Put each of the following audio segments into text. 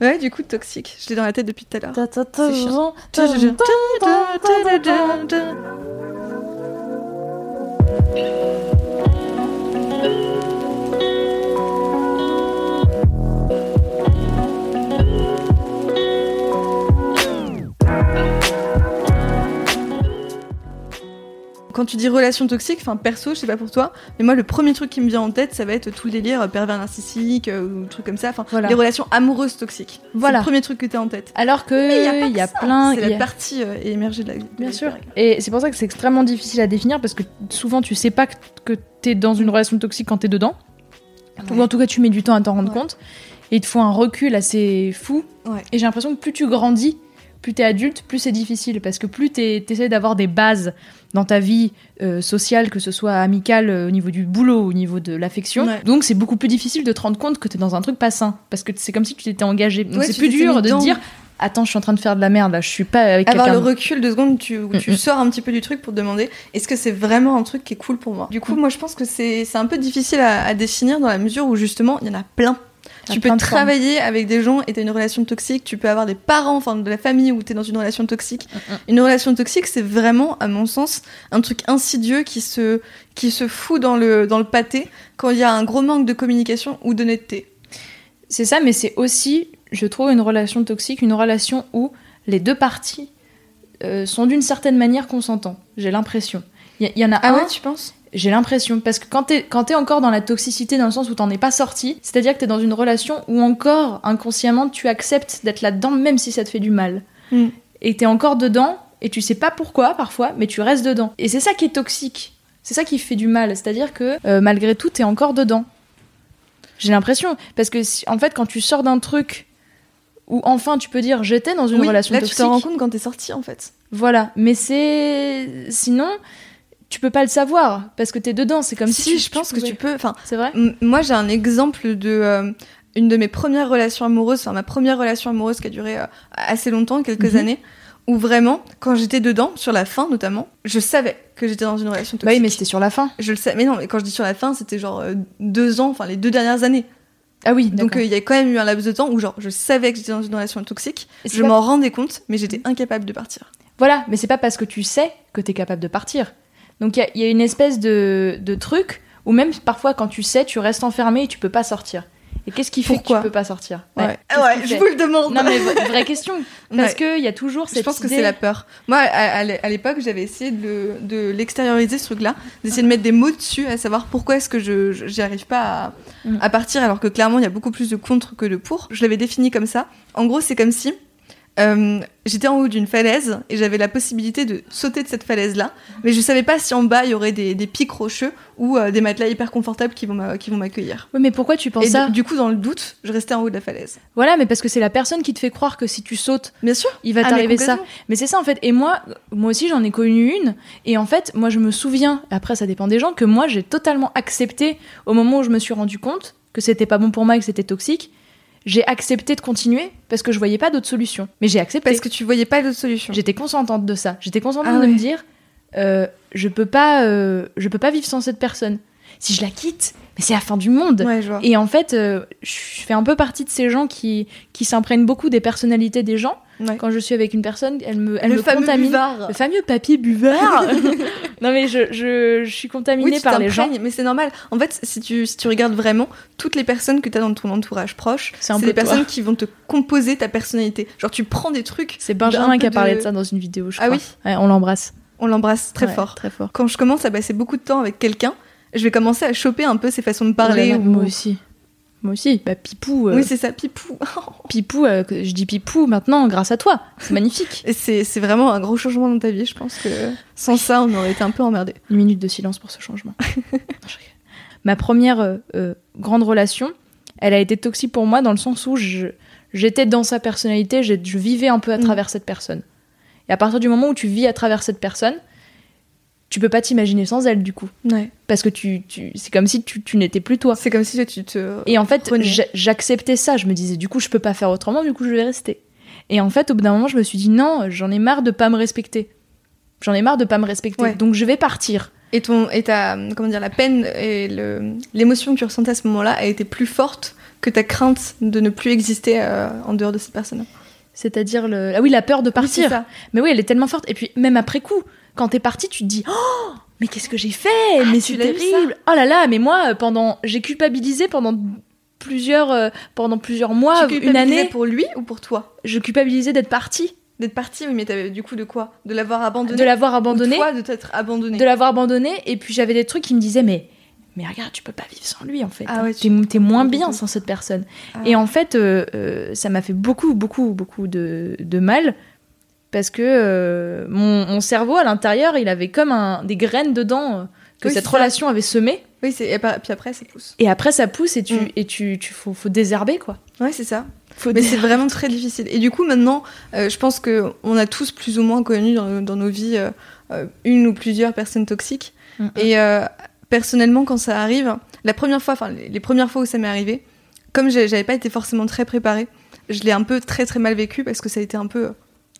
Ouais, du coup, toxique. Je l'ai dans la tête depuis tout à l'heure. C'est Quand tu dis relation toxique, enfin perso, je sais pas pour toi, mais moi le premier truc qui me vient en tête, ça va être tout le délire euh, pervers narcissique euh, ou truc comme ça, enfin Voilà. les relations amoureuses toxiques. Voilà. C'est le premier truc que t'as en tête. Alors que y il y a plein. C'est y la a- partie euh, émergée de la vie. de Bien la sûr. Et c'est pour ça que c'est extrêmement difficile à définir parce que souvent tu sais pas que, que t'es dans une relation toxique quand t'es dedans. Ou en tout cas tu mets du temps à t'en rendre Ouais. compte. Et il te faut un recul assez fou. Ouais. Et j'ai l'impression que plus tu grandis, plus t'es adulte, plus c'est difficile. Parce que plus t'es- t'essaies d'avoir des bases dans ta vie euh, sociale, que ce soit amicale, euh, au niveau du boulot, au niveau de l'affection. Ouais. Donc c'est beaucoup plus difficile de te rendre compte que t'es dans un truc pas sain. Parce que c'est comme si tu t'étais engagé. Donc Ouais, c'est plus dur de te dire Attends, je suis en train de faire de la merde là, je suis pas avec Avoir le recul de secondes, tu, où tu Mm, mm. sors un petit peu du truc pour te demander est-ce que c'est vraiment un truc qui est cool pour moi? Du coup, Mm. moi je pense que c'est c'est un peu difficile à, à définir dans la mesure où justement il y en a plein. Tu peux formes. travailler avec des gens et t'as une relation toxique, tu peux avoir des parents, enfin de la famille où t'es dans une relation toxique. Mm, Une relation toxique, c'est vraiment, à mon sens, un truc insidieux qui se, qui se fout dans le, dans le pâté quand il y a un gros manque de communication ou d'honnêteté. C'est ça, mais c'est aussi, je trouve, une relation toxique, une relation où les deux parties euh, sont d'une certaine manière consentants. J'ai l'impression. Il y, il y en a Ah un, ouais, tu penses? J'ai l'impression, parce que quand t'es, quand t'es encore dans la toxicité, dans le sens où t'en es pas sorti, c'est-à-dire que t'es dans une relation où encore, inconsciemment, tu acceptes d'être là-dedans, même si ça te fait du mal. Mm. Et t'es encore dedans, et tu sais pas pourquoi, parfois, mais tu restes dedans. Et c'est ça qui est toxique. C'est ça qui fait du mal. C'est-à-dire que, euh, malgré tout, t'es encore dedans. J'ai l'impression. Parce que, si- en fait, quand tu sors d'un truc où enfin tu peux dire j'étais dans une Oui, relation là toxique. tu t'en rends compte quand t'es sorti en fait. Voilà, mais c'est sinon tu peux pas le savoir parce que t'es dedans. C'est comme si, si, tu- je pense que tu peux. Enfin, C'est vrai. Moi, j'ai un exemple de euh, une de mes premières relations amoureuses, enfin ma première relation amoureuse qui a duré euh, assez longtemps, quelques Mhm. années, où vraiment, quand j'étais dedans, sur la fin notamment, je savais que j'étais dans une relation Bah oui, toxique. mais c'était sur la fin. je le sais. Mais non, mais quand je dis sur la fin, c'était genre euh, deux ans, enfin les deux dernières années. Ah oui, Donc euh, il y a quand même eu un laps de temps où genre je savais que j'étais dans une relation toxique, je pas- m'en rendais compte, mais j'étais incapable de partir. Voilà, mais c'est pas parce que tu sais que t'es capable de partir. Donc il y a- il y, a une espèce de, de truc où même parfois quand tu sais, tu restes enfermé et tu peux pas sortir. Et qu'est-ce qui fait Pourquoi que tu peux pas sortir Ouais, qui je vous le demande. Non mais vraie question. Parce Ouais. que il y a toujours cette Je pense que c'est la peur. Moi, à, à l'é- à l'époque, j'avais essayé de, le- de l'extérioriser, ce truc-là, d'essayer de mettre des mots dessus, à savoir pourquoi est-ce que je je- j'y arrive pas à, Mm. à partir, alors que clairement, il y a beaucoup plus de contre que de pour. Je l'avais défini comme ça. En gros, c'est comme si euh, j'étais en haut d'une falaise et j'avais la possibilité de sauter de cette falaise-là, mais je savais pas si en bas, il y aurait des, des pics rocheux ou euh, des matelas hyper confortables qui vont m'accueillir. Oui, mais pourquoi tu penses Et ça du, coup, dans le doute, je restais en haut de la falaise. Voilà, mais parce que c'est la personne qui te fait croire que si tu sautes, Bien sûr. il va Ah, t'arriver ça. Mais c'est ça en fait. Et moi, moi aussi j'en ai connu une. Et en fait, moi je me souviens, après ça dépend des gens, que moi j'ai totalement accepté au moment où je me suis rendu compte que c'était pas bon pour moi et que c'était toxique. J'ai accepté de continuer parce que je voyais pas d'autre solution. Mais j'ai accepté. Parce que tu voyais pas d'autre solution. J'étais consentante de ça. J'étais consentante Ah de ouais. me dire, euh, je peux pas, euh, je peux pas vivre sans cette personne. Si je la quitte, mais c'est la fin du monde. Ouais. Et en fait, euh, je fais un peu partie de ces gens qui, qui s'imprègnent beaucoup des personnalités des gens. Ouais. Quand je suis avec une personne, elle me, elle le me fameux contamine. buvard. Le fameux papier buvard. non mais je, je, je suis contaminée Oui, tu par les gens. mais c'est normal. En fait, si tu, si tu regardes vraiment, toutes les personnes que tu as dans ton entourage proche, C'est toi. personnes qui vont te composer ta personnalité. Genre, tu prends des trucs. C'est Benjamin qui a parlé de... de- ça dans une vidéo, je Ah crois. oui Ouais, on l'embrasse. On l'embrasse très Ouais, fort. Très fort. Quand je commence à passer beaucoup de temps avec quelqu'un, je vais commencer à choper un peu ses façons de parler. Ou- Moi aussi. Moi aussi. Bah, Pipou. euh, Oui, c'est ça, pipou. Pipou, euh, je dis Pipou maintenant grâce à toi. C'est magnifique. C'est c'est vraiment un gros changement dans ta vie. Je pense que sans ça, on aurait été un peu emmerdé. Une minute de silence pour ce changement. Non, je rigole. Ma première euh, grande relation, elle a été toxique pour moi dans le sens où je- j'étais dans sa personnalité, je, je vivais un peu à Mm. travers cette personne. Et à partir du moment où tu vis à travers cette personne, tu peux pas t'imaginer sans elle du coup. Ouais. Parce que tu, tu, c'est comme si tu, tu n'étais plus toi. C'est comme si tu te. Et en fait, j'acceptais ça. Je me disais, du coup, je peux pas faire autrement, du coup, je vais rester. Et en fait, au bout d'un moment, je me suis dit, non, j'en ai marre de pas me respecter. J'en ai marre de pas me respecter. Ouais. Donc, je vais partir. Et, ton, et ta, comment dire, la peine et l'émotion que tu ressentais à ce moment-là a été plus forte que ta crainte de ne plus exister euh, en dehors de cette personne. C'est-à-dire, le... ah oui, la peur de Oui, partir. ça. mais oui, elle est tellement forte. Et puis, même après coup, quand t'es parti, tu te dis, oh, mais qu'est-ce que j'ai fait? Mais Ah, tu c'est terrible. Oh là là, mais moi, pendant, j'ai culpabilisé pendant plusieurs, euh, pendant plusieurs mois, tu une année. pour lui ou pour toi? Je culpabilisais d'être partie, D'être parti, oui, mais t'avais du coup de quoi? De l'avoir abandonné de l'avoir Ou abandonné. toi de t'être abandonné de l'avoir abandonné et puis j'avais des trucs qui me disaient mais mais regarde tu peux pas vivre sans lui en fait Ah ouais, tu- t'es moins bien sans cette personne Ah. et en fait euh, euh, ça m'a fait beaucoup beaucoup beaucoup de, de mal parce que euh, mon, mon cerveau à l'intérieur il avait comme un, des graines dedans que Oui, cette ça. relation avait semé Oui. Et puis après, ça pousse. et après ça pousse et tu Mm. et tu, tu faut, faut désherber quoi Ouais, c'est ça. faut Mais c'est vraiment très difficile. Et du coup, maintenant, je pense que on a tous plus ou moins connu dans, dans nos vies une ou plusieurs personnes toxiques. Mm. Et personnellement, quand ça arrive, la première fois, enfin les, les premières fois où ça m'est arrivé, comme j'avais pas été forcément très préparée, je l'ai un peu très très mal vécu parce que ça a été un peu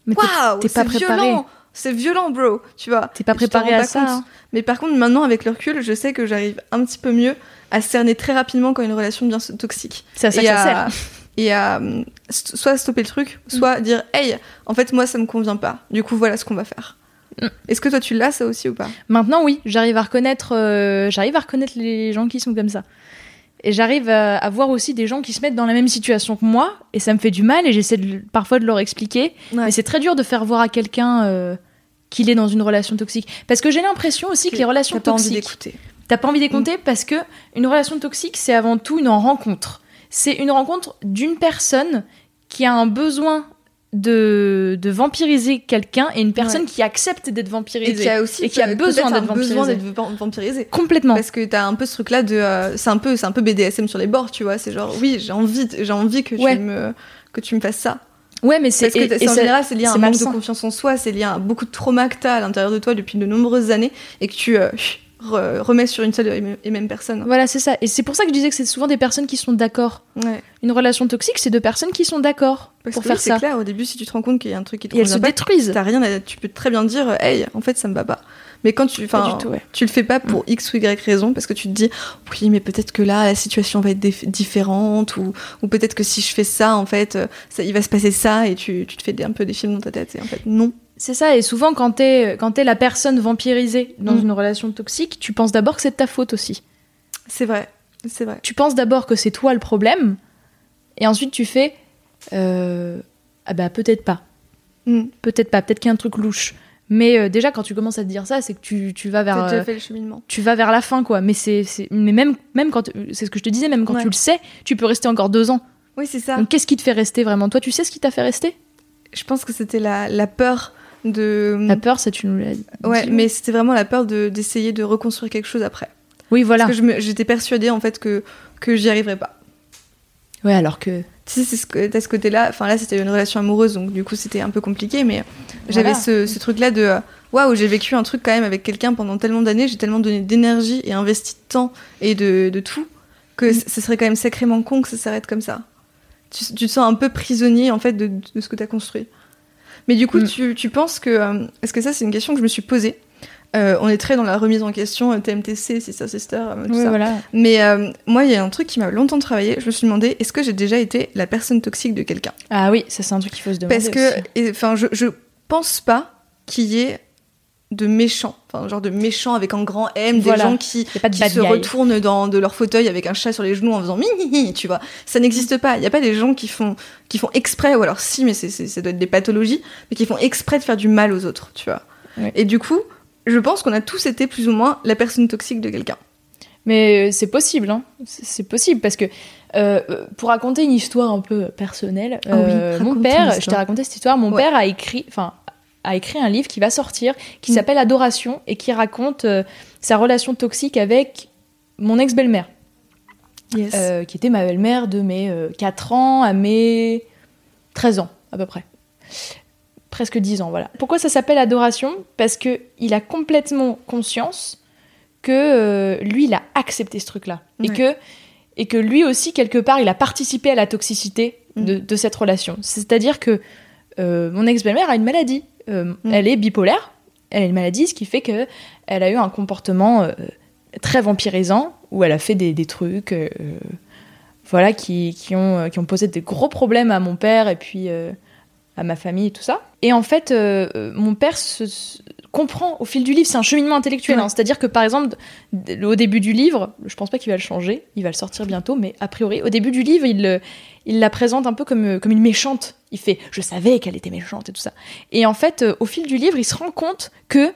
waouh, t'es pas c'est préparé. violent, c'est violent, bro, tu vois. t'es pas préparé à pas ça hein. Mais par contre, maintenant, avec le recul, je sais que j'arrive un petit peu mieux à cerner très rapidement quand une relation devient toxique c'est à ça et que ça à, sert et à soit stopper le truc, soit dire hey, en fait moi ça me convient pas. Du coup voilà ce qu'on va faire. Mm. Est-ce que toi tu l'as ça aussi ou pas? Maintenant, oui, j'arrive à reconnaître, euh, j'arrive à reconnaître les gens qui sont comme ça. Et j'arrive à, à voir aussi des gens qui se mettent dans la même situation que moi, et ça me fait du mal, et j'essaie de- parfois de leur expliquer. Mais c'est très dur de faire voir à quelqu'un euh, qu'il est dans une relation toxique. Parce que j'ai l'impression aussi que les relations T'as pas envie toxiques, d'écouter. t'as pas envie d'écouter parce que une relation toxique, c'est avant tout une rencontre. C'est une rencontre d'une personne qui a un besoin de, de vampiriser quelqu'un et une personne Ouais. qui accepte d'être Et vampirisée. qui a aussi et qui a besoin d'être un besoin vampirisé. d'être vam- vampirisé. Complètement. Parce que t'as un peu ce truc là de euh, c'est un peu un peu BDSM sur les bords tu vois c'est genre oui j'ai envie envie que Ouais. tu me que tu me fasses ça Ouais, mais c'est parce que et- et en général c'est lié à un manque de confiance en soi c'est lié à beaucoup de trauma que t'as à l'intérieur de toi depuis de nombreuses années et que tu euh, re- remets sur une seule et même- personne Voilà, c'est ça. Et c'est pour ça que je disais que c'est souvent des personnes qui sont d'accord. ouais Une relation toxique, c'est deux personnes qui sont d'accord pour que faire oui, c'est ça. clair, au début, si tu te rends compte qu'il y a un truc qui te Et elles se pas, détruisent. t'as rien à- tu peux très bien dire, hey, en fait, ça me va pas. Mais quand tu, enfin, ouais. tu le fais pas pour X ou Y raison, parce que tu te dis, oui, mais peut-être que là, la situation va être dif- différente, ou, ou peut-être que si je fais ça, en fait, euh, ça, il va se passer ça, et tu, tu te fais des- un peu des films dans ta tête, et en fait, non. C'est ça. Et souvent, quand t'es quand t'es la personne vampirisée dans Mm. une relation toxique, tu penses d'abord que c'est de ta faute aussi. C'est vrai, c'est vrai. Tu penses d'abord que c'est toi le problème, et ensuite tu fais euh, ah bah peut-être pas, Mm. peut-être pas, peut-être qu'il y a un truc louche. Mais euh, déjà, quand tu commences à te dire ça, c'est que tu, tu vas vers euh, fait le cheminement. tu vas vers la fin quoi mais c'est c'est- mais même même quand c'est ce que je te disais même quand Ouais. tu le sais tu peux rester encore deux ans Oui, c'est ça. donc qu'est-ce qui te fait rester vraiment? Toi tu sais ce qui t'a fait rester? Je pense que c'était la, la peur de. la peur ça tu nous l'as dit Ouais, mais c'était vraiment la peur de- d'essayer de reconstruire quelque chose après. oui voilà Parce que j'étais persuadée, en fait, que, que j'y arriverais pas. ouais alors que Tu sais, c'est ce, ce côté-là. Enfin, là, c'était une relation amoureuse, donc du coup, c'était un peu compliqué, mais j'avais ce, ce truc-là de euh, waouh, j'ai vécu un truc quand même avec quelqu'un pendant tellement d'années, j'ai tellement donné d'énergie et investi de temps et de, de tout, que c- ce serait quand même sacrément con que ça s'arrête comme ça. Tu, tu te sens un peu prisonnier, en fait, de, de ce que t'as construit. Mais du coup, Mm. tu, tu penses que. euh, Est-ce que ça, c'est une question que je me suis posée Euh, On est très dans la remise en question, TMTC, Sister Sister, tout ouais, ça. voilà Mais euh, moi, il y a un truc qui m'a longtemps travaillé. Je me suis demandé, est-ce que j'ai déjà été la personne toxique de quelqu'un? Ah oui ça c'est un truc qu'il faut se demander Parce que, enfin, je, je pense pas qu'il y ait de méchants, enfin, genre de méchants avec un grand M, Voilà. des gens qui, pas de qui se guy. retournent dans de leur fauteuil avec un chat sur les genoux en faisant mi, tu vois. Ça n'existe pas. Il y a pas des gens qui font, qui font exprès, ou alors si, mais c'est, c'est- ça doit être des pathologies, mais qui font exprès de faire du mal aux autres, tu vois. Et du coup, je pense qu'on a tous été plus ou moins la personne toxique de quelqu'un. mais euh, c'est possible hein. c'est possible parce que euh, euh, pour raconter une histoire un peu personnelle Ah oui, mon père je t'ai raconté cette histoire mon Ouais. père a écrit enfin a écrit un livre qui va sortir qui Mm. s'appelle Adoration et qui raconte euh, sa relation toxique avec mon ex-belle-mère Yes. euh, qui était ma belle-mère de mes euh, 4 ans à mes 13 ans, à peu près. Presque 10 ans, voilà. Pourquoi ça s'appelle adoration? Parce que il a complètement conscience que euh, lui, il a accepté ce truc-là. Et, que, et que lui aussi, quelque part, il a participé à la toxicité de, de cette relation. C'est-à-dire que euh, mon ex-belle-mère a une maladie. Euh, Mm. Elle est bipolaire. Elle a une maladie, ce qui fait que elle a eu un comportement euh, très vampirisant, où elle a fait des, des trucs euh, voilà, qui, qui, ont, qui ont posé des gros problèmes à mon père et puis à ma famille et tout ça. Et en fait, mon père se- comprend au fil du livre, c'est un cheminement intellectuel. Ouais. hein. C'est-à-dire que par exemple, au début du livre, je pense pas qu'il va le changer, il va le sortir bientôt, mais a priori, au début du livre, il, le- il la présente un peu comme, euh, comme une méchante. Il fait Je savais qu'elle était méchante et tout ça. Et en fait, euh, au fil du livre, il se rend compte que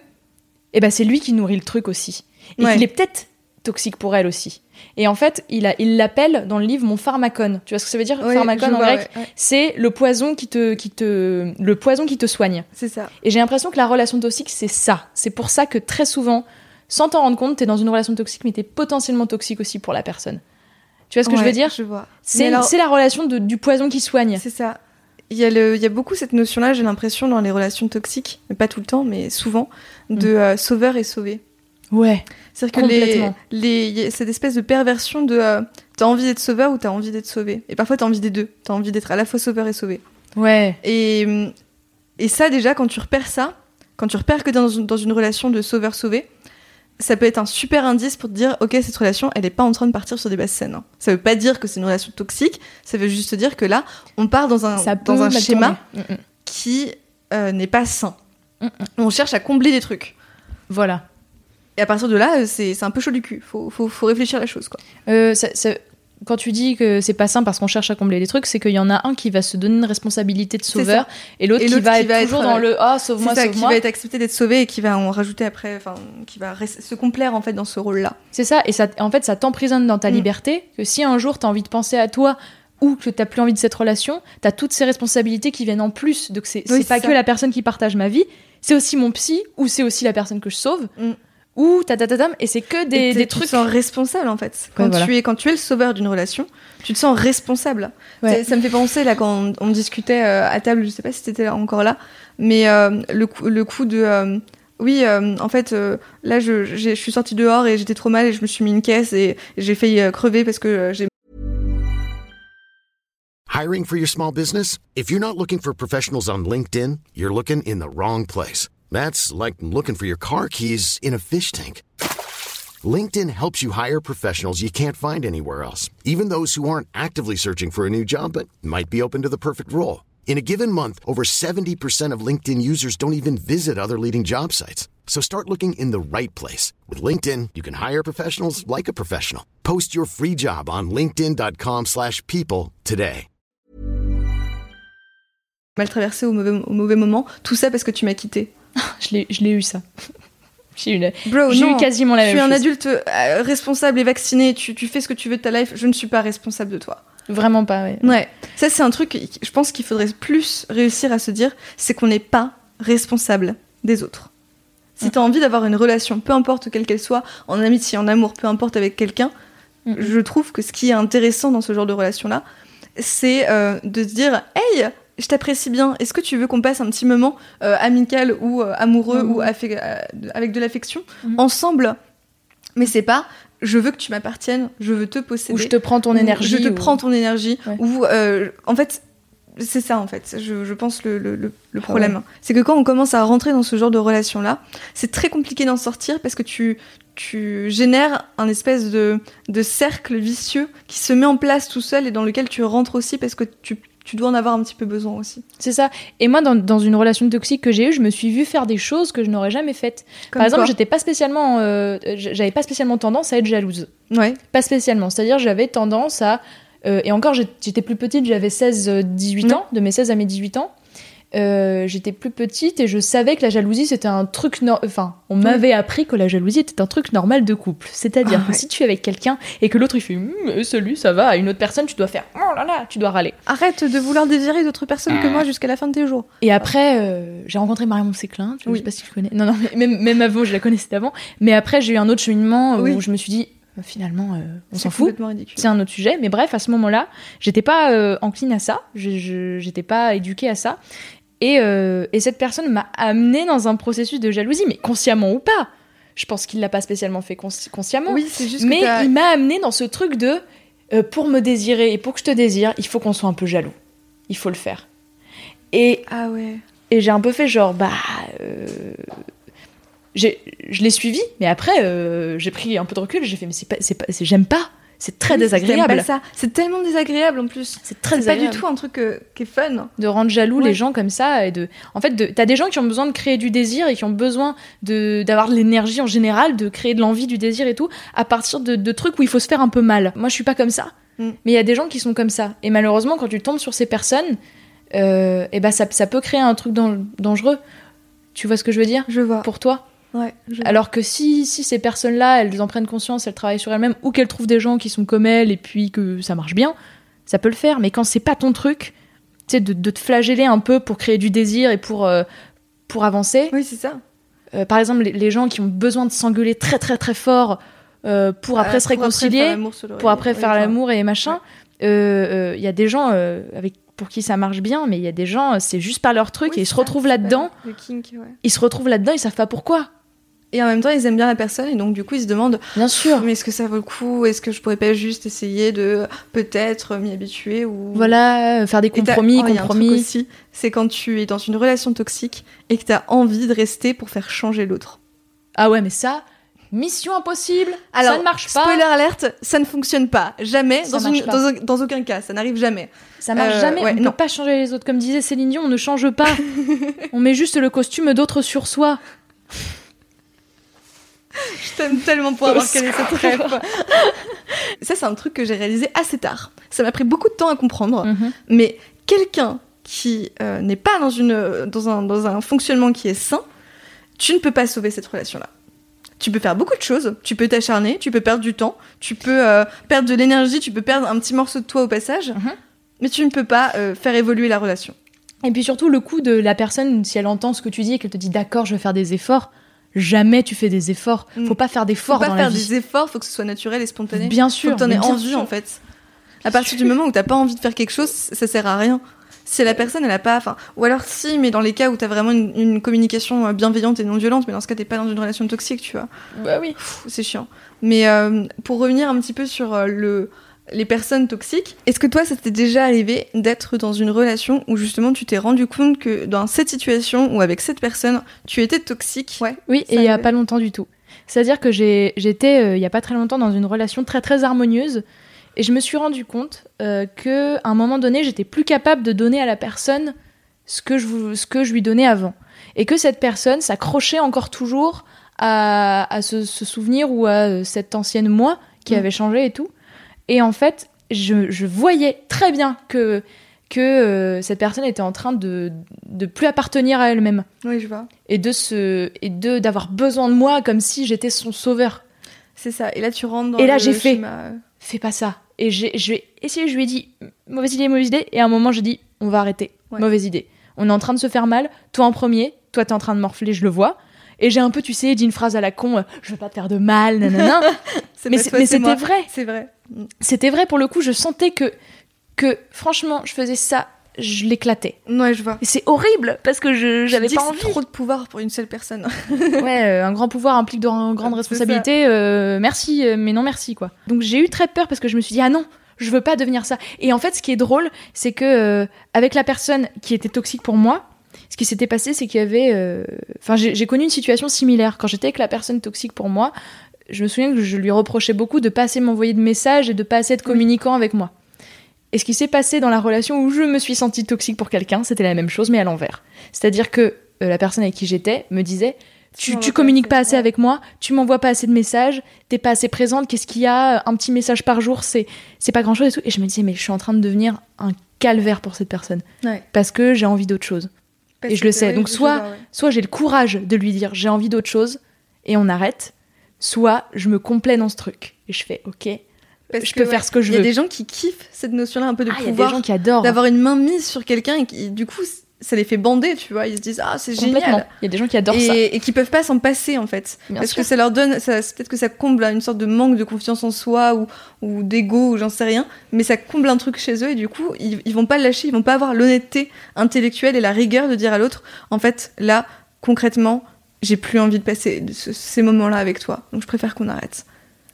eh ben, c'est lui qui nourrit le truc aussi. Et Ouais. qu'il est peut-être toxique pour elle aussi. Et en fait, il l'appelle dans le livre mon pharmacone. Tu vois ce que ça veut dire Pharmacone en vois, grec, ouais, ouais. c'est le poison qui te, qui te, le poison qui te soigne. C'est ça. Et j'ai l'impression que la relation toxique, c'est ça. C'est pour ça que très souvent, sans t'en rendre compte, t'es dans une relation toxique, mais t'es potentiellement toxique aussi pour la personne. Tu vois ce que je veux dire? Je vois. C'est alors- la relation de- du poison qui soigne. C'est ça. Il y, a le, il y a beaucoup cette notion-là, j'ai l'impression, dans les relations toxiques, mais pas tout le temps, mais souvent, de Mm. euh, sauveur et sauvé. Ouais. C'est-à-dire que les, les, cette espèce de perversion de euh, t'as envie d'être sauveur ou t'as envie d'être sauvé. Et parfois t'as envie des deux. T'as envie d'être à la fois sauveur et sauvé. Ouais. Et, et ça, déjà, quand tu repères ça, quand tu repères que t'es dans, une- dans une relation de sauveur-sauvé, ça peut être un super indice pour te dire, ok, cette relation, elle est pas en train de partir sur des basses scènes. hein. Ça veut pas dire que c'est une relation toxique, ça veut juste dire que là, on part dans un, Ça dans un schéma tourner. Mm, mm. qui euh, n'est pas sain. Mm, mm. On cherche à combler des trucs. Voilà. Et à partir de là, c'est un peu chaud du cul. Faut, faut, faut réfléchir à la chose, quoi. Euh, ça- ça- quand tu dis que c'est pas sain parce qu'on cherche à combler des trucs, c'est qu'il y en a un qui va se donner une responsabilité de sauveur et l'autre qui va qui être va toujours être, dans euh, le ah C'est sauve-moi ça, qui sauve-moi. va être accepté d'être sauvé et qui va en rajouter après, enfin, qui va se complaire en fait dans ce rôle-là. C'est ça et ça en fait ça t'emprisonne dans ta Mm. liberté que si un jour t'as envie de penser à toi ou que t'as plus envie de cette relation, t'as toutes ces responsabilités qui viennent en plus. Donc c'est Oui, pas c'est que ça. la personne qui partage ma vie, c'est aussi mon psy ou c'est aussi la personne que je sauve Mm. Ou tatatatam et c'est que Et des, t'es- des tu trucs. te sens responsable en fait. Quand, Ouais, voilà. tu es, quand tu es le sauveur d'une relation, tu te sens responsable. Ouais. Ça, ça me fait penser là quand on, on discutait euh, à table, je sais pas si t'étais là encore là, mais euh, le, coup, le coup de. euh, oui, euh, en fait, euh, là, je, je suis sortie dehors et j'étais trop mal et je me suis mis une caisse et j'ai failli euh, crever parce que euh, j'ai Hiring for your small business? If you're not looking for professionals on LinkedIn, you're looking in the wrong place. That's like looking for your car keys in a fish tank. LinkedIn helps you hire professionals you can't find anywhere else, even those who aren't actively searching for a new job but might be open to the perfect role. In a given month, over 70% of LinkedIn users don't even visit other leading job sites. So start looking in the right place. With LinkedIn, you can hire professionals like a professional. Post your free job on linkedin.com/people slash people today. mal traversé au mauvais, au mauvais moment. Tout ça parce que tu m'as quitté. Je l'ai eu ça. J'ai eu, Bro, j'ai non. eu quasiment la Je même suis un chose. adulte euh, responsable et vacciné. Tu, tu fais ce que tu veux de ta life. Je ne suis pas responsable de toi. Vraiment pas. Ouais. Ouais. Ça, c'est un truc. Je pense qu'il faudrait plus réussir à se dire, c'est qu'on n'est pas responsable des autres. Si tu as envie d'avoir une relation, peu importe quelle qu'elle soit, en amitié, en amour, peu importe avec quelqu'un, je trouve que ce qui est intéressant dans ce genre de relation-là, c'est euh, de se dire, hey, je t'apprécie bien. Est-ce que tu veux qu'on passe un petit moment euh, amical ou euh, amoureux ou affec- euh, avec de l'affection Mhm. ensemble? Mais c'est pas, je veux que tu m'appartiennes, je veux te posséder. Ou je te prends ton énergie. Je te ou- prends ton énergie. Ouais. Ou euh, en fait, c'est ça en fait. Je, je pense le, le, le- le Ah problème, c'est que quand on commence à rentrer dans ce genre de relation là, c'est très compliqué d'en sortir parce que tu tu génères un espèce de, de cercle vicieux qui se met en place tout seul et dans lequel tu rentres aussi parce que tu, tu dois en avoir un petit peu besoin aussi. C'est ça. Et moi, dans, dans une relation toxique que j'ai eue, je me suis vue faire des choses que je n'aurais jamais faites. Comme Par exemple, j'étais pas spécialement, euh, j'avais pas spécialement tendance à être jalouse. ouais, Pas spécialement. C'est-à-dire, j'avais tendance à. euh, et encore, j'étais plus petite, j'avais 16-18 Ouais. ans, de mes 16 à mes 18 ans. Euh, j'étais plus petite et je savais que la jalousie c'était un truc no- enfin on m'avait appris que la jalousie était un truc normal de couple c'est-à-dire Ah que ouais. si tu es avec quelqu'un et que l'autre il fait Hum, euh, celui ça va à une autre personne tu dois faire oh là là tu dois râler arrête de vouloir désirer d'autres personnes que moi jusqu'à la fin de tes jours. Et après, euh, j'ai rencontré Marion Séclin. Je Oui. sais pas si tu connais. Non, non, mais même, même avant, je la connaissais d'avant. Mais après, j'ai eu un autre cheminement où je me suis dit, finalement, euh, on s'en fout. complètement ridicule. C'est un autre sujet, mais bref, à ce moment-là, j'étais pas euh, encline à ça, je- je- j'étais pas éduquée à ça, et, euh, et cette personne m'a amenée dans un processus de jalousie, mais consciemment ou pas. Je pense qu'il l'a pas spécialement fait consci- consciemment, Oui, c'est juste mais que il m'a amené dans ce truc de euh, pour me désirer et pour que je te désire, il faut qu'on soit un peu jaloux, il faut le faire. Et Ah ouais. et j'ai un peu fait genre, bah. euh, j'ai- je l'ai suivi, mais après, j'ai pris un peu de recul, j'ai fait, mais c'est pas, c'est pas, c'est- j'aime pas, c'est très Oui, désagréable. ça. C'est tellement désagréable en plus. C'est très pas du tout un truc euh, qui est fun. De rendre jaloux Ouais. les gens comme ça, et de. En fait, de... t'as des gens qui ont besoin de créer du désir et qui ont besoin de d'avoir de l'énergie en général, de créer de l'envie, du désir et tout, à partir de, de trucs où il faut se faire un peu mal. Moi, je suis pas comme ça, Mm. mais il y a des gens qui sont comme ça. Et malheureusement, quand tu tombes sur ces personnes, euh, et ben ça, ça peut créer un truc dan- dangereux. Tu vois ce que je veux dire? Je vois. Pour toi? Ouais. Alors que si, si ces personnes-là, elles en prennent conscience, elles travaillent sur elles-mêmes, ou qu'elles trouvent des gens qui sont comme elles et puis que ça marche bien, ça peut le faire. Mais quand c'est pas ton truc, tu sais, de, de te flageller un peu pour créer du désir et pour, euh, pour avancer. Oui, c'est ça. Euh, par exemple, les, les gens qui ont besoin de s'engueuler très très très fort euh, pour après se réconcilier, pour après Ouais, faire l'amour et machin. Il y a des gens avec pour qui ça marche bien, mais il y a des gens, c'est juste pas leur truc Oui, et ils se ça, retrouvent c'est là-dedans. pas Le kink, ouais. Ils se retrouvent là-dedans, ils savent pas pourquoi. Et en même temps, ils aiment bien la personne et donc du coup, ils se demandent Bien sûr. mais est-ce que ça vaut le coup? Est-ce que je pourrais pas juste essayer de peut-être m'y habituer ou? Voilà, euh, faire des compromis, oh, il y a un truc compromis. aussi, c'est quand tu es dans une relation toxique et que tu as envie de rester pour faire changer l'autre. Ah ouais, mais ça, mission impossible. Alors, ça ne marche pas. Spoiler alerte, ça ne fonctionne pas. Jamais, dans, une- pas. dans, dans aucun cas, ça n'arrive jamais. Ça marche Euh, jamais. ouais, on ne peut pas changer les autres. Comme disait Céline Dion, on ne change pas. on met juste le costume d'autres sur soi. Je t'aime tellement pour avoir calé cette rêve. Ça, c'est un truc que j'ai réalisé assez tard. Ça m'a pris beaucoup de temps à comprendre. Mhm. Mais quelqu'un qui euh, n'est pas dans, une, dans, un, dans un fonctionnement qui est sain, tu ne peux pas sauver cette relation-là. Tu peux faire beaucoup de choses, tu peux t'acharner, tu peux perdre du temps, tu peux euh, perdre de l'énergie, tu peux perdre un petit morceau de toi au passage, Mhm. mais tu ne peux pas euh, faire évoluer la relation. Et puis surtout, le coup de la personne, si elle entend ce que tu dis et qu'elle te dit d'accord, je vais faire des efforts, jamais tu fais des efforts. Mm. Faut pas faire Faut d'efforts pas dans faire la vie. des efforts, faut que ce soit naturel et spontané. Bien Faut sûr. que t'en aies envie sûr. en fait. À partir du moment où t'as pas envie de faire quelque chose, ça sert à rien. Si la personne elle a pas, enfin, ou alors si, mais dans les cas où t'as vraiment une, une communication euh, bienveillante et non violente, mais dans ce cas t'es pas dans une relation toxique, tu vois. Bah oui. C'est chiant. Mais euh, pour revenir un petit peu sur euh, le les personnes toxiques, est-ce que toi ça t'est déjà arrivé d'être dans une relation où justement tu t'es rendu compte que dans cette situation ou avec cette personne tu étais toxique? Ouais. Oui, et il y a pas longtemps du tout. C'est-à-dire que j'ai- j'étais euh, il y a pas très longtemps dans une relation très très harmonieuse et je me suis rendu compte euh, que à un moment donné, j'étais plus capable de donner à la personne ce que je ce que je lui donnais avant et que cette personne s'accrochait encore toujours à, à ce, ce souvenir ou à euh, cette ancienne moi qui Mm. avait changé et tout. Et en fait, je, je voyais très bien que que euh, cette personne était en train de de plus appartenir à elle-même Oui, je vois. et de se et de d'avoir besoin de moi comme si j'étais son sauveur. C'est ça. Et là tu rentres dans Et là, j'ai fait. schéma, Fais pas ça. Et j'ai essayé, je lui ai dit mauvaise idée, mauvaise idée et à un moment j'ai dit on va arrêter. Ouais. Mauvaise idée. On est en train de se faire mal, toi en premier, toi t'es en train de morfler, je le vois. Et j'ai un peu, tu sais, dit une phrase à la con, euh, je veux pas te faire de mal, nanana. mais c'était vrai. C'est vrai. C'était vrai pour le coup, je sentais que, que franchement, je faisais ça, je l'éclatais. Ouais, je vois. Et c'est horrible parce que je j'avais pas envie. trop de pouvoir pour une seule personne. Ouais, euh, un grand pouvoir implique de grandes responsabilités. euh, merci, euh, mais non merci quoi. Donc j'ai eu très peur parce que je me suis dit ah non, je veux pas devenir ça. Et en fait, ce qui est drôle, c'est que euh, avec la personne qui était toxique pour moi, ce qui s'était passé, c'est qu'il y avait, enfin j'ai connu une situation similaire quand j'étais avec la personne toxique pour moi. Je me souviens que je lui reprochais beaucoup de pas assez m'envoyer de messages et de pas assez être communicant avec moi. Et ce qui s'est passé dans la relation où je me suis sentie toxique pour quelqu'un, c'était la même chose mais à l'envers. C'est-à-dire que euh, la personne avec qui j'étais me disait tu, tu communiques pas assez avec moi, tu m'envoies pas assez de messages, t'es pas assez présente, qu'est-ce qu'il y a Un petit message par jour, c'est c'est pas grand chose et tout. Et je me disais, mais je suis en train de devenir un calvaire pour cette personne. Ouais. Parce que j'ai envie d'autre chose. Parce Et je le sais. Donc soit- ouais. Soit j'ai le courage de lui dire, j'ai envie d'autre chose, et on arrête. Soit je me complais dans ce truc. Et je fais, ok, Parce je peux ouais, faire ce que je Il y a veux. des gens qui kiffent cette notion-là un peu de Ah, il y a des pouvoir, gens qui adorent. d'avoir une main mise sur quelqu'un et qui, du coup, ça les fait bander, tu vois. Ils se disent ah c'est génial. Il y a des gens qui adorent ça. Et, et qui peuvent pas s'en passer en fait. Bien Parce sûr. que ça leur donne, peut-être que ça comble une sorte de manque de confiance en soi ou, ou d'ego ou j'en sais rien, mais ça comble un truc chez eux et du coup ils, ils vont pas le lâcher, ils vont pas avoir l'honnêteté intellectuelle et la rigueur de dire à l'autre en fait là concrètement j'ai plus envie de passer ce- ces moments-là avec toi, donc je préfère qu'on arrête.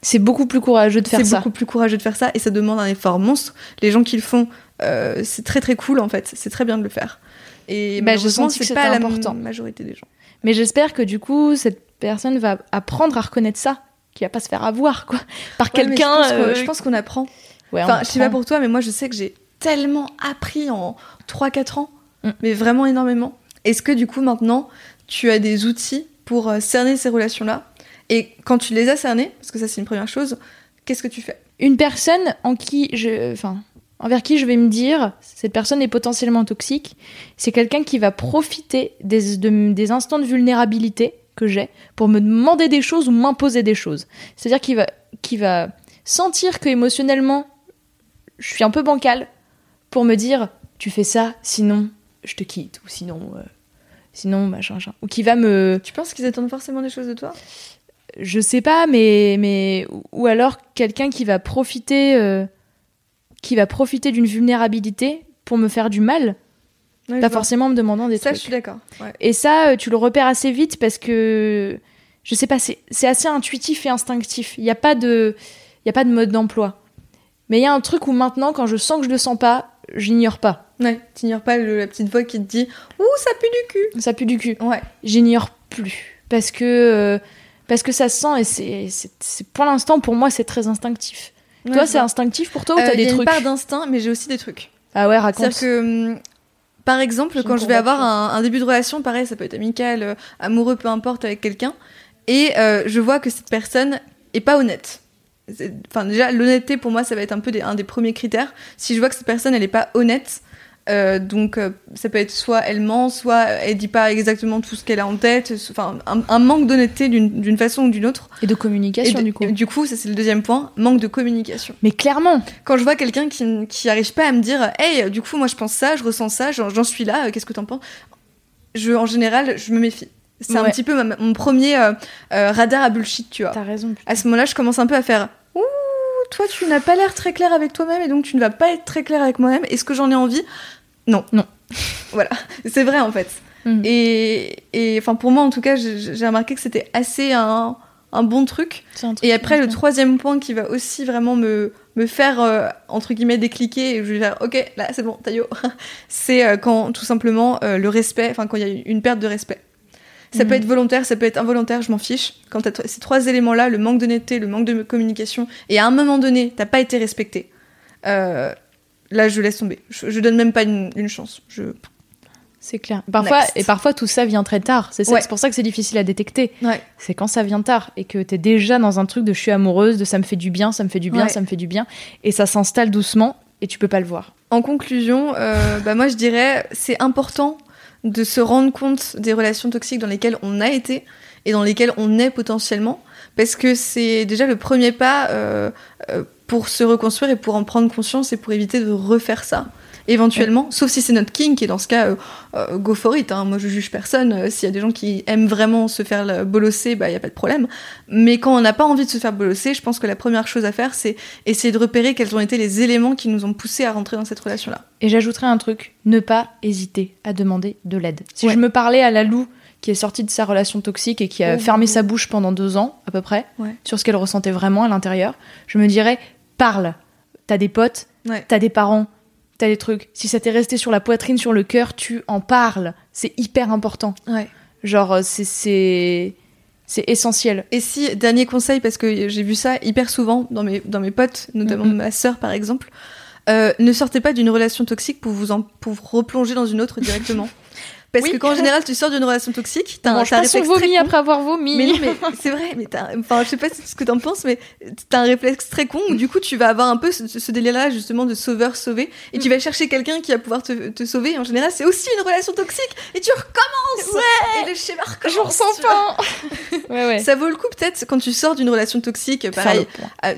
C'est beaucoup plus courageux de faire C'est ça. beaucoup plus courageux de faire ça et ça demande un effort monstre. Les gens qui le font, euh, c'est très très cool en fait, c'est très bien de le faire. Et Bah, malheureusement, senti que c'est pas la important. majorité des gens. Mais j'espère que du coup, cette personne va apprendre à reconnaître ça, qu'il va pas se faire avoir, quoi, par Ouais, quelqu'un. je pense qu'on- euh, je pense qu'on apprend. ouais, Enfin, je sais pas pour toi, mais moi je sais que j'ai tellement appris en 3-4 ans, Mm. mais vraiment énormément. Est-ce que du coup maintenant tu as des outils pour euh, cerner ces relations-là Et quand tu les as cernées, parce que ça c'est une première chose, qu'est-ce que tu fais? Une personne en qui je, enfin, envers qui je vais me dire, cette personne est potentiellement toxique, c'est quelqu'un qui va profiter des, de- des instants de vulnérabilité que j'ai pour me demander des choses ou m'imposer des choses. C'est-à-dire qu'il va, qu'il va sentir que émotionnellement, je suis un peu bancale pour me dire, tu fais ça, sinon je te quitte, ou sinon, euh, sinon machin, machin. Ou qui va me, Tu penses qu'ils attendent forcément des choses de toi? Je sais pas, mais, mais ou alors quelqu'un qui va profiter, euh, qui va profiter d'une vulnérabilité pour me faire du mal, Ouais, pas je forcément en me demandant des Ça, je trucs. suis d'accord. Ouais. Et ça, euh, tu le repères assez vite parce que je sais pas, c'est c'est assez intuitif et instinctif. Il n'y a pas de, il y a pas de mode d'emploi. Mais il y a un truc où maintenant, quand je sens que je le sens pas, j'ignore pas. Ouais, t'ignores pas le- la petite voix qui te dit Ouh, ça pue du cul Ça pue du cul. Ouais. J'ignore plus parce que euh, parce que ça se sent et c'est c'est- c'est- pour l'instant pour moi c'est très instinctif. Ouais, toi, c'est instinctif pour toi ou Euh, t'as Il y des a une trucs part d'instinct, mais j'ai aussi des trucs. Ah ouais, raconte. C'est-à-dire que, hum, par exemple, une quand je vais avoir un début de relation, pareil, ça peut être amical, euh, amoureux, peu importe, avec quelqu'un, et euh, je vois que cette personne est pas honnête. Enfin, déjà, l'honnêteté, pour moi, ça va être un peu des- un des premiers critères. Si je vois que cette personne, elle est pas honnête, euh, donc euh, ça peut être soit elle ment, soit elle dit pas exactement tout ce qu'elle a en tête, enfin, un, un manque d'honnêteté d'une façon ou d'une autre. Et de Et communication de- du coup. et du coup, ça c'est le deuxième point, manque de communication Mais clairement, quand je vois quelqu'un qui, qui arrive pas à me dire hey du coup moi je pense ça je ressens ça j'en j'en suis là euh, qu'est-ce que t'en penses? Je en général je me méfie c'est un petit peu ma- mon premier euh, euh, radar à bullshit tu vois t'as raison. putain. à ce moment-là je commence un peu à faire ouh toi tu n'as pas l'air très clair avec toi-même et donc tu ne vas pas être très clair avec moi-même est-ce que j'en ai envie? Non Non. voilà c'est vrai en fait Mhm. et et enfin pour moi en tout cas j'ai remarqué que c'était assez un un bon truc un truc et après, le troisième point qui va aussi vraiment me, me faire, euh, entre guillemets, décliquer, et je vais faire, ok, là, c'est bon, taillot, c'est quand, tout simplement, le respect, enfin, quand il y a une perte de respect. Ça peut Mhm. être volontaire, ça peut être involontaire, je m'en fiche. Quand t'as t- ces trois éléments-là, le manque d'honnêteté, le manque de communication, et à un moment donné, t'as pas été respecté, euh, là, je laisse tomber. Je, je donne même pas une, une chance. Je... C'est clair. Parfois, Next. et parfois tout ça vient très tard. C'est Ouais. pour ça que c'est difficile à détecter. Ouais. C'est quand ça vient tard et que t'es déjà dans un truc de je suis amoureuse, de ça me fait du bien, ça me fait du bien, Ouais. ça me fait du bien, et ça s'installe doucement et tu peux pas le voir. En conclusion, euh, bah moi je dirais c'est important de se rendre compte des relations toxiques dans lesquelles on a été et dans lesquelles on est potentiellement, parce que c'est déjà le premier pas euh, euh, pour se reconstruire et pour en prendre conscience et pour éviter de refaire ça. Éventuellement, sauf si c'est notre kink, et dans ce cas, euh, euh, go for it. hein. Moi, je juge personne. Euh, S'il y a des gens qui aiment vraiment se faire bolosser, bah, il n'y a pas de problème. Mais quand on n'a pas envie de se faire bolosser, je pense que la première chose à faire, c'est essayer de repérer quels ont été les éléments qui nous ont poussé à rentrer dans cette relation-là. Et j'ajouterais un truc, ne pas hésiter à demander de l'aide. Si Ouais. je me parlais à la Lou qui est sortie de sa relation toxique et qui a Oh. fermé sa bouche pendant deux ans à peu près Ouais. sur ce qu'elle ressentait vraiment à l'intérieur, je me dirais parle. T'as des potes, Ouais. t'as des parents, t'as des trucs. Si ça t'est resté sur la poitrine, sur le cœur, tu en parles. C'est hyper important. Ouais. Genre euh, c'est c'est c'est essentiel. Et si, dernier conseil, parce que j'ai vu ça hyper souvent dans mes, dans mes potes, notamment ma sœur par exemple, euh, ne sortez pas d'une relation toxique pour vous, en, pour vous replonger dans une autre directement. Parce Oui. que quand en général tu sors d'une relation toxique, t'as t'as un pas son réflexe vomi après avoir vomi. Mais mais c'est vrai, mais enfin, je sais pas ce que t'en penses, mais t'as un réflexe très con où du coup tu vas avoir un peu ce, ce délire-là justement de sauveur-sauvé et tu vas chercher quelqu'un qui va pouvoir te, te sauver. Et en général, c'est aussi une relation toxique et tu recommences. Et le schéma recommence. je ressens pas. ouais ouais. Ça vaut le coup peut-être quand tu sors d'une relation toxique, pareil,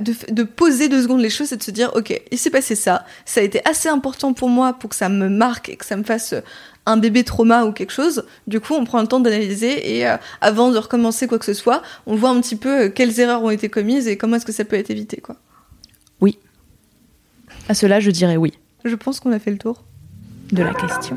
de, de poser deux secondes les choses et de se dire ok, il s'est passé ça, ça a été assez important pour moi pour que ça me marque et que ça me fasse euh, un bébé trauma ou quelque chose, du coup, on prend le temps d'analyser et euh, avant de recommencer quoi que ce soit, on voit un petit peu euh, quelles erreurs ont été commises et comment est-ce que ça peut être évité, quoi. Oui. À cela, je dirais oui. Je pense qu'on a fait le tour. De la question.